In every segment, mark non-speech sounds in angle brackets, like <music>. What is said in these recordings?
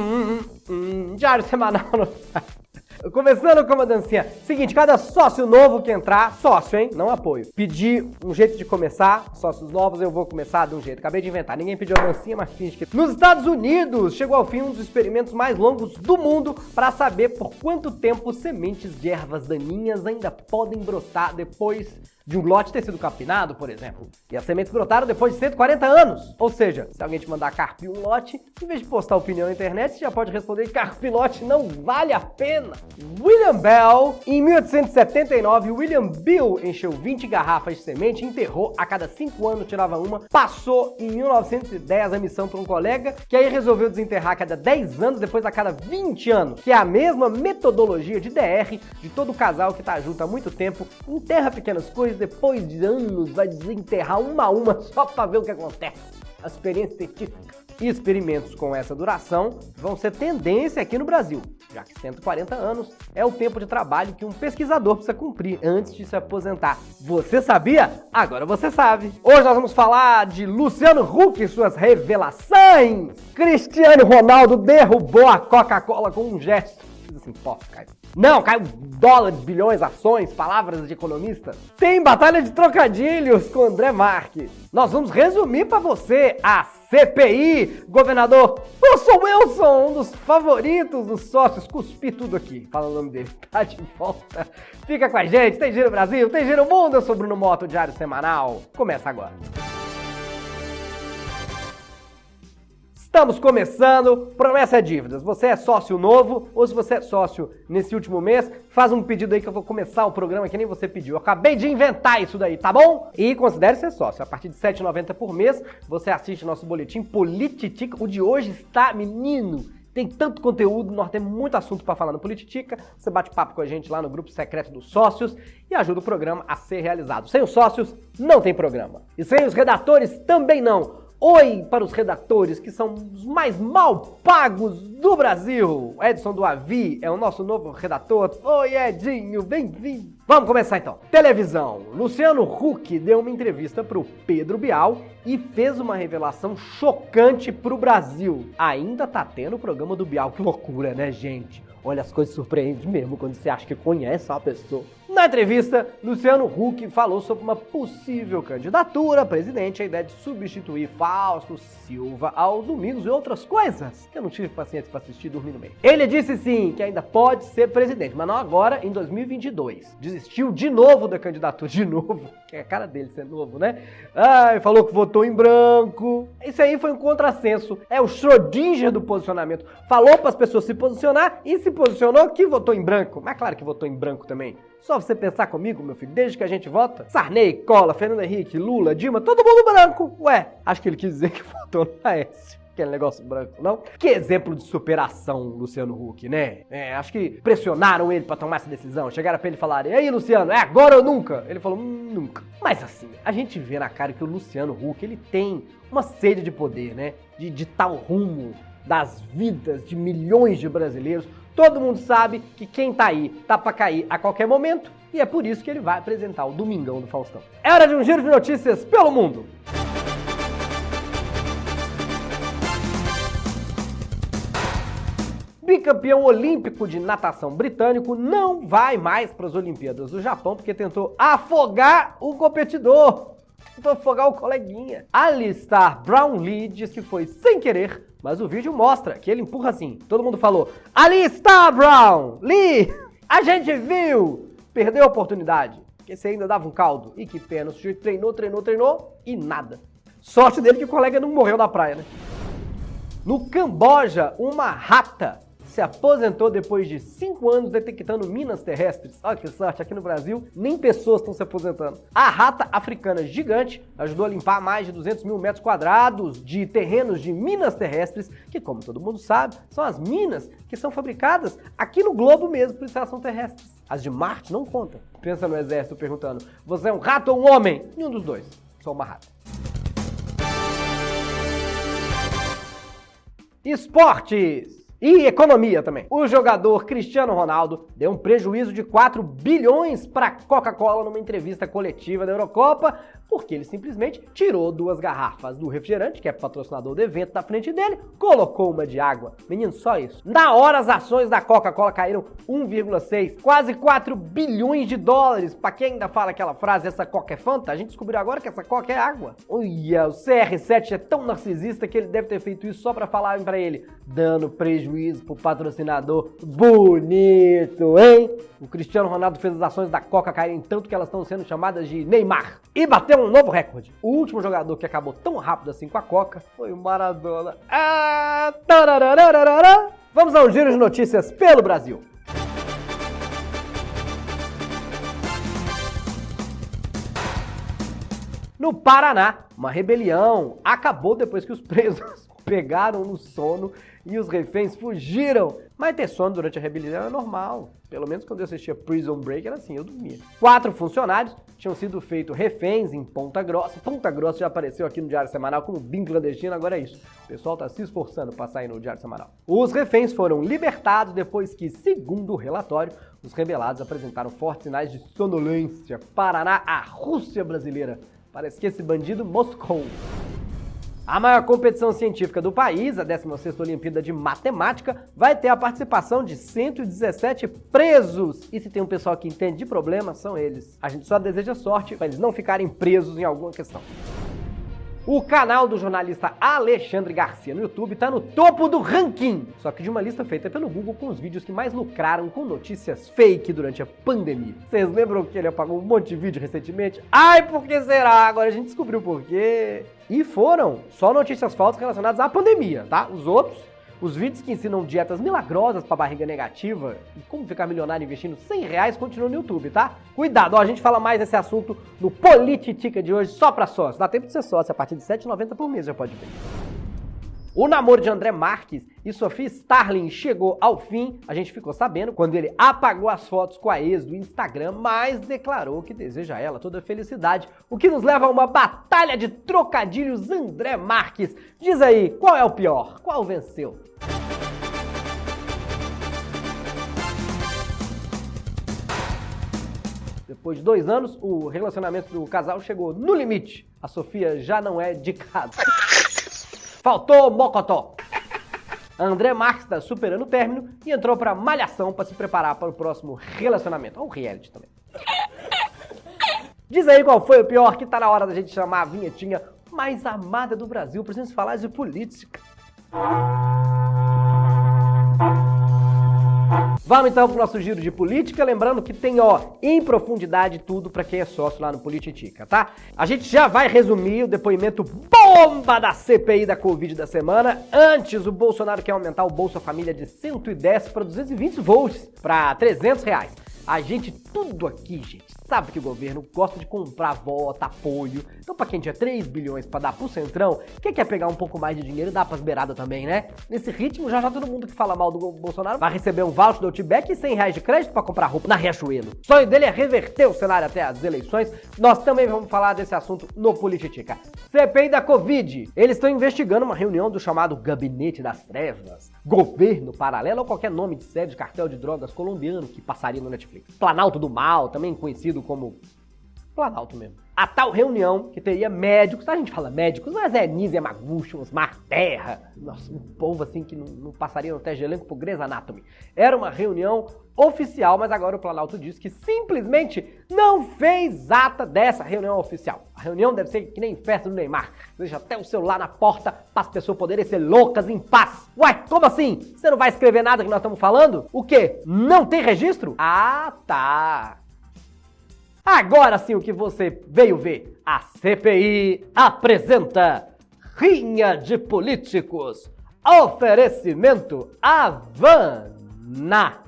hum, hum, diário semanal no... Começando com uma dancinha. Seguinte, cada sócio novo que entrar, sócio, hein? Não apoio. Pedir um jeito de começar, sócios novos, eu vou começar de um jeito. Acabei de inventar. Ninguém pediu a dancinha, mas finge que. Nos Estados Unidos, chegou ao fim um dos experimentos mais longos do mundo para saber por quanto tempo sementes de ervas daninhas ainda podem brotar depois de um lote ter sido capinado, por exemplo. E as sementes brotaram depois de 140 anos. Ou seja, se alguém te mandar carpir um lote, em vez de postar opinião na internet, você já pode responder que carpilote não vale a pena. William Bell, em 1879, William Bill encheu 20 garrafas de semente, enterrou, a cada 5 anos tirava uma, passou em 1910 a missão para um colega, que aí resolveu desenterrar a cada 10 anos, depois a cada 20 anos, que é a mesma metodologia de DR de todo casal que está junto há muito tempo, enterra pequenas coisas, depois de anos, vai desenterrar uma a uma só para ver o que acontece. A experiência científica. E experimentos com essa duração vão ser tendência aqui no Brasil, já que 140 anos é o tempo de trabalho que um pesquisador precisa cumprir antes de se aposentar. Você sabia? Agora você sabe. Hoje nós vamos falar de Luciano Huck e suas revelações. Cristiano Ronaldo derrubou a Coca-Cola com um gesto. Fiz assim, pó, caiu. Não, caiu dólares, bilhões, ações, palavras de economista. Tem batalha de trocadilhos com André Marques. Nós vamos resumir para você a CPI, governador Wilson Wilson, um dos favoritos dos sócios. Cuspi tudo aqui, fala o nome dele. <laughs> Tá de volta. Fica com a gente, tem Giro Brasil, tem Giro Mundo. Eu sou Bruno Moto, Diário Semanal. Começa agora. Estamos começando, promessa é dívidas. Você é sócio novo ou se você é sócio nesse último mês, faz um pedido aí que eu vou começar o programa que nem você pediu. Eu acabei de inventar isso daí, tá bom? E considere ser sócio. A partir de R$ 7,90 por mês, você assiste nosso boletim Polititica. O de hoje está, menino, tem tanto conteúdo, nós temos muito assunto para falar no Polititica. Você bate papo com a gente lá no grupo secreto dos sócios e ajuda o programa a ser realizado. Sem os sócios, não tem programa. E sem os redatores, também não. Oi para os redatores que são os mais mal pagos do Brasil. Edson do Avi é o nosso novo redator. Oi, Edinho, bem-vindo. Vamos começar então. Televisão. Luciano Huck deu uma entrevista para o Pedro Bial e fez uma revelação chocante para o Brasil. Ainda tá tendo o programa do Bial. Que loucura, né, gente? Olha, as coisas surpreendem mesmo quando você acha que conhece uma pessoa. Na entrevista, Luciano Huck falou sobre uma possível candidatura a presidente, a ideia de substituir Fausto Silva aos domingos e outras coisas que eu não tive paciência para assistir dormir no meio. Ele disse sim que ainda pode ser presidente, mas não agora, em 2022. Desistiu de novo da candidatura, de novo. <laughs> Que é a cara dele ser novo, né? Ai, falou que votou em branco. Isso aí foi um contrassenso. É o Schrödinger do posicionamento. Falou para as pessoas se posicionar e se posicionou que votou em branco. Mas claro que votou em branco também. Só você pensar comigo, meu filho, desde que a gente vota, Sarney, Cola, Fernando Henrique, Lula, Dilma, todo mundo branco. Ué, acho que ele quis dizer que <laughs> votou no Aécio aquele negócio branco, não? Que exemplo de superação, Luciano Huck, né? É, acho que pressionaram ele para tomar essa decisão. Chegaram pra ele e falaram: E aí, Luciano, é agora ou nunca? Ele falou: hum, Nunca. Mas assim, a gente vê na cara que o Luciano Huck ele tem uma sede de poder, né? De ditar o rumo das vidas de milhões de brasileiros. Todo mundo sabe que quem tá aí tá pra cair a qualquer momento e é por isso que ele vai apresentar o Domingão do Faustão. É hora de um giro de notícias pelo mundo. Bicampeão olímpico de natação britânico não vai mais para as Olimpíadas do Japão porque tentou afogar o competidor. Tentou afogar o coleguinha. Alistar Brownlee diz que foi sem querer, mas o vídeo mostra que ele empurra assim. Todo mundo falou: Alistar Brown Lee! <laughs> A gente viu! Perdeu a oportunidade. Porque você ainda dava um caldo. E que pena, o sujeito treinou, treinou, treinou e nada. Sorte dele que o colega não morreu na praia, né? No Camboja, uma rata se aposentou depois de 5 anos detectando minas terrestres. Olha que sorte, aqui no Brasil nem pessoas estão se aposentando. A rata africana gigante ajudou a limpar mais de 200 mil metros quadrados de terrenos de minas terrestres, que como todo mundo sabe, são as minas que são fabricadas aqui no globo mesmo, por são terrestres. As de Marte não contam. Pensa no exército perguntando, você é um rato ou um homem? Nenhum dos dois, sou uma rata. Esportes! E economia também. O jogador Cristiano Ronaldo deu um prejuízo de 4 bilhões para a Coca-Cola numa entrevista coletiva da Eurocopa porque ele simplesmente tirou duas garrafas do refrigerante, que é patrocinador do evento, da frente dele, colocou uma de água. Menino, só isso. Na hora as ações da Coca-Cola caíram 1,6, quase 4 bilhões de dólares. Pra quem ainda fala aquela frase, essa Coca é Fanta, a gente descobriu agora que essa Coca é água. Olha, o CR7 é tão narcisista que ele deve ter feito isso só pra falar para ele, dando prejuízo pro patrocinador. Bonito, hein? O Cristiano Ronaldo fez as ações da Coca caírem tanto que elas estão sendo chamadas de Neymar. E bateu um novo recorde. O último jogador que acabou tão rápido assim com a Coca foi o Maradona. Ah, Vamos ao giro de notícias pelo Brasil. No Paraná, uma rebelião acabou depois que os presos pegaram no sono e os reféns fugiram. Mas ter sono durante a rebelião é normal. Pelo menos quando eu assistia Prison Break era assim, eu dormia. Quatro funcionários tinham sido feitos reféns em Ponta Grossa. Ponta Grossa já apareceu aqui no Diário Semanal como bem clandestino, agora é isso. O pessoal está se esforçando para sair no Diário Semanal. Os reféns foram libertados depois que, segundo o relatório, os rebelados apresentaram fortes sinais de sonolência. Paraná, a Rússia brasileira. Parece que esse bandido Moscou. A maior competição científica do país, a 16ª Olimpíada de Matemática, vai ter a participação de 117 presos. E se tem um pessoal que entende de problemas, são eles. A gente só deseja sorte para eles não ficarem presos em alguma questão. O canal do jornalista Alexandre Garcia no YouTube está no topo do ranking, só que de uma lista feita pelo Google com os vídeos que mais lucraram com notícias fake durante a pandemia. Vocês lembram que ele apagou um monte de vídeo recentemente? Ai, por que será? Agora a gente descobriu por quê. E foram só notícias falsas relacionadas à pandemia, tá? Os outros os vídeos que ensinam dietas milagrosas para barriga negativa e como ficar milionário investindo 100 reais continuam no YouTube, tá? Cuidado, ó, a gente fala mais desse assunto no Polititica de hoje só para sócio. Dá tempo de ser sócio, a partir de R$ 7,90 por mês já pode ver. O namoro de André Marques e Sofia Starling chegou ao fim, a gente ficou sabendo quando ele apagou as fotos com a ex do Instagram, mas declarou que deseja a ela toda a felicidade, o que nos leva a uma batalha de trocadilhos André Marques. Diz aí, qual é o pior? Qual venceu? Depois de dois anos, o relacionamento do casal chegou no limite. A Sofia já não é de casa. Faltou Mocotó. André Marques está superando o término e entrou para Malhação para se preparar para o próximo relacionamento. Ou reality também. Diz aí qual foi o pior, que tá na hora da gente chamar a vinhetinha mais amada do Brasil pra gente falar de política. Vamos então para o nosso giro de política, lembrando que tem, ó, em profundidade tudo para quem é sócio lá no Politica, tá? A gente já vai resumir o depoimento bomba da CPI da Covid da semana. Antes, o Bolsonaro quer aumentar o Bolsa Família de 110 para 220 volts, para 300 reais. A gente, tudo aqui, gente, sabe que o governo gosta de comprar voto, apoio. Então, pra quem tinha 3 bilhões para dar pro Centrão, quem quer pegar um pouco mais de dinheiro dar pras beiradas também, né? Nesse ritmo, já já todo mundo que fala mal do Bolsonaro vai receber um voucher do Outback e 100 reais de crédito para comprar roupa na Riachuelo. O sonho dele é reverter o cenário até as eleições. Nós também vamos falar desse assunto no Politica. CPI da Covid. Eles estão investigando uma reunião do chamado Gabinete das Trevas, governo paralelo ou qualquer nome de série de cartel de drogas colombiano que passaria no Netflix. Planalto do Mal, também conhecido como Planalto mesmo. A tal reunião que teria médicos, a gente fala médicos, mas é Nízia Magucho, Osmar Terra, nossa, um povo assim que não, não passaria no teste de elenco por Grey's Anatomy. Era uma reunião oficial, mas agora o Planalto diz que simplesmente não fez ata dessa reunião oficial. A reunião deve ser que nem festa do Neymar. Deixa até o celular na porta para as pessoas poderem ser loucas em paz. Ué, como assim? Você não vai escrever nada que nós estamos falando? O quê? Não tem registro? Ah, tá. Agora sim o que você veio ver. A CPI apresenta Rinha de Políticos. Oferecimento Havana.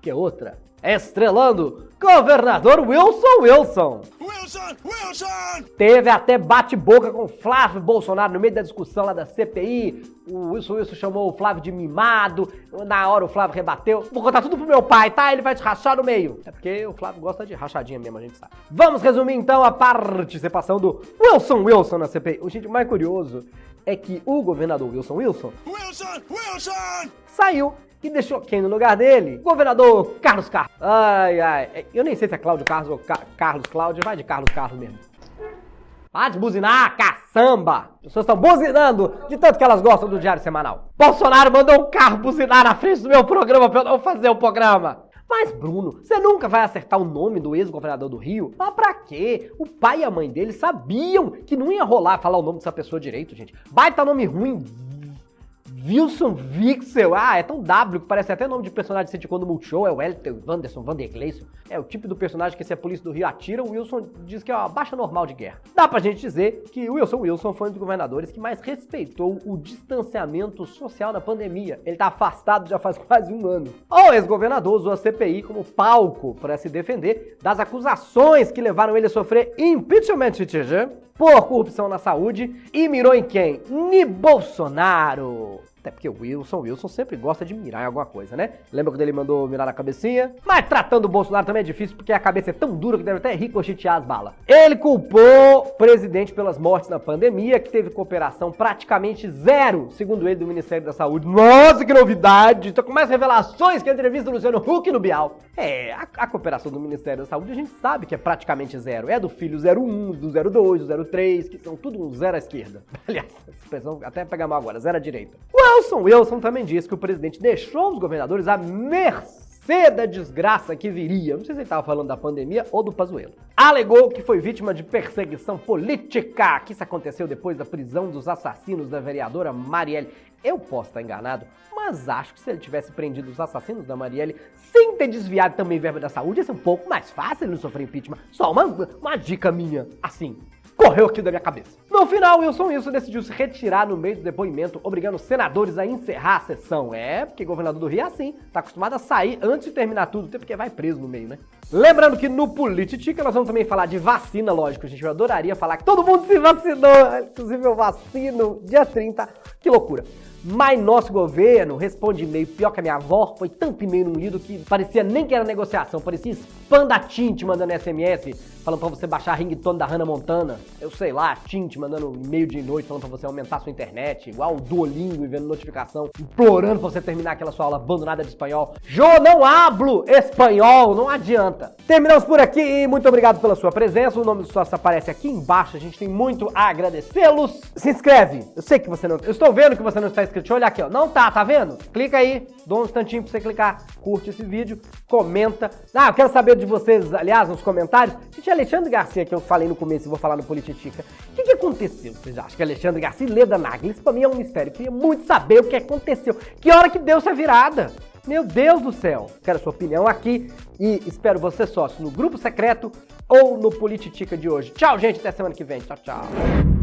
Que outra? Estrelando Governador Wilson Wilson. Wilson, Wilson! Teve até bate-boca com Flávio Bolsonaro no meio da discussão lá da CPI. O Wilson Wilson chamou o Flávio de mimado. Na hora o Flávio rebateu. Vou contar tudo pro meu pai, tá? Ele vai te rachar no meio. É porque o Flávio gosta de rachadinha mesmo, a gente sabe. Vamos resumir então a participação do Wilson Wilson na CPI. O gente mais curioso é que o governador Wilson Wilson, Wilson, Wilson! saiu e deixou quem no lugar dele? Governador Carlos Carlos. Ai, ai. Eu nem sei se é Cláudio Carlos ou Ca Carlos Cláudio. Vai de Carlos Carlos mesmo. Para de buzinar, caçamba! As pessoas estão buzinando de tanto que elas gostam do Diário Semanal. Bolsonaro mandou um carro buzinar na frente do meu programa pra eu não fazer o programa. Mas, Bruno, você nunca vai acertar o nome do ex-governador do Rio? Mas pra quê? O pai e a mãe dele sabiam que não ia rolar falar o nome dessa pessoa direito, gente. Baita nome ruim, Wilson Vixel. Ah, é tão W que parece até nome de personagem de sitcom do Multishow. É o Elton Wanderson Vandergleison. É o tipo do personagem que se a polícia do Rio atira, o Wilson diz que é uma baixa normal de guerra. Dá pra gente dizer que Wilson Wilson foi um dos governadores que mais respeitou o distanciamento social na pandemia. Ele tá afastado já faz <laughs> quase um ano. O ex-governador usou a CPI como palco para se defender das acusações que levaram ele a sofrer impeachment, por corrupção na saúde e mirou em quem? Ni Bolsonaro. Até porque o Wilson, Wilson sempre gosta de mirar em alguma coisa, né? Lembra quando ele mandou mirar na cabecinha? Mas tratando o Bolsonaro também é difícil porque a cabeça é tão dura que deve até ricochetear as balas. Ele culpou o presidente pelas mortes na pandemia, que teve cooperação praticamente zero, segundo ele, do Ministério da Saúde. Nossa, que novidade! Então com mais revelações que a entrevista do Luciano Huck no Bial. É, a, a cooperação do Ministério da Saúde a gente sabe que é praticamente zero. É do filho 01, do 02, do 03, que são tudo um zero à esquerda. <laughs> Aliás, essa expressão até pegar mal agora, zero à direita. Uau! Wilson Wilson também disse que o presidente deixou os governadores à mercê da desgraça que viria. Não sei se ele estava falando da pandemia ou do Pazuello. Alegou que foi vítima de perseguição política, que isso aconteceu depois da prisão dos assassinos da vereadora Marielle. Eu posso estar enganado, mas acho que se ele tivesse prendido os assassinos da Marielle sem ter desviado também verba da saúde, ia ser um pouco mais fácil ele não sofrer impeachment. Só uma, uma dica minha, assim, correu aqui da minha cabeça. No final, Wilson Wilson decidiu se retirar no meio do depoimento, obrigando os senadores a encerrar a sessão. É, porque governador do Rio é assim, tá acostumado a sair antes de terminar tudo, até porque vai preso no meio, né? Lembrando que no Politica nós vamos também falar de vacina, lógico, gente. Eu adoraria falar que todo mundo se vacinou, inclusive eu vacino dia 30. Que loucura. Mas nosso governo responde e-mail pior que a minha avó, foi tanto e-mail num lido que parecia nem que era negociação, parecia spam da mandando SMS, falando pra você baixar a ringtone da Hannah Montana. Eu sei lá, Tint mandando e-mail de noite falando pra você aumentar sua internet, igual o Duolingo e vendo notificação, implorando pra você terminar aquela sua aula abandonada de espanhol. Jô, não hablo espanhol, não adianta. Terminamos por aqui muito obrigado pela sua presença. O nome do sócio aparece aqui embaixo, a gente tem muito a agradecê-los. Se inscreve, eu sei que você não... Eu estou vendo que você não está inscrito. Deixa eu olhar aqui, ó. Não tá, tá vendo? Clica aí, dou um instantinho pra você clicar, curte esse vídeo, comenta. Ah, eu quero saber de vocês, aliás, nos comentários. Gente, Alexandre Garcia, que eu falei no começo e vou falar no Polititica. O que, que aconteceu? Vocês acham que Alexandre Garcia e Leda Nagli? Isso pra mim é um mistério. Eu queria muito saber o que aconteceu. Que hora que deu essa virada? Meu Deus do céu! Quero a sua opinião aqui e espero você sócio no grupo secreto ou no Polititica de hoje. Tchau, gente, até semana que vem. Tchau, tchau.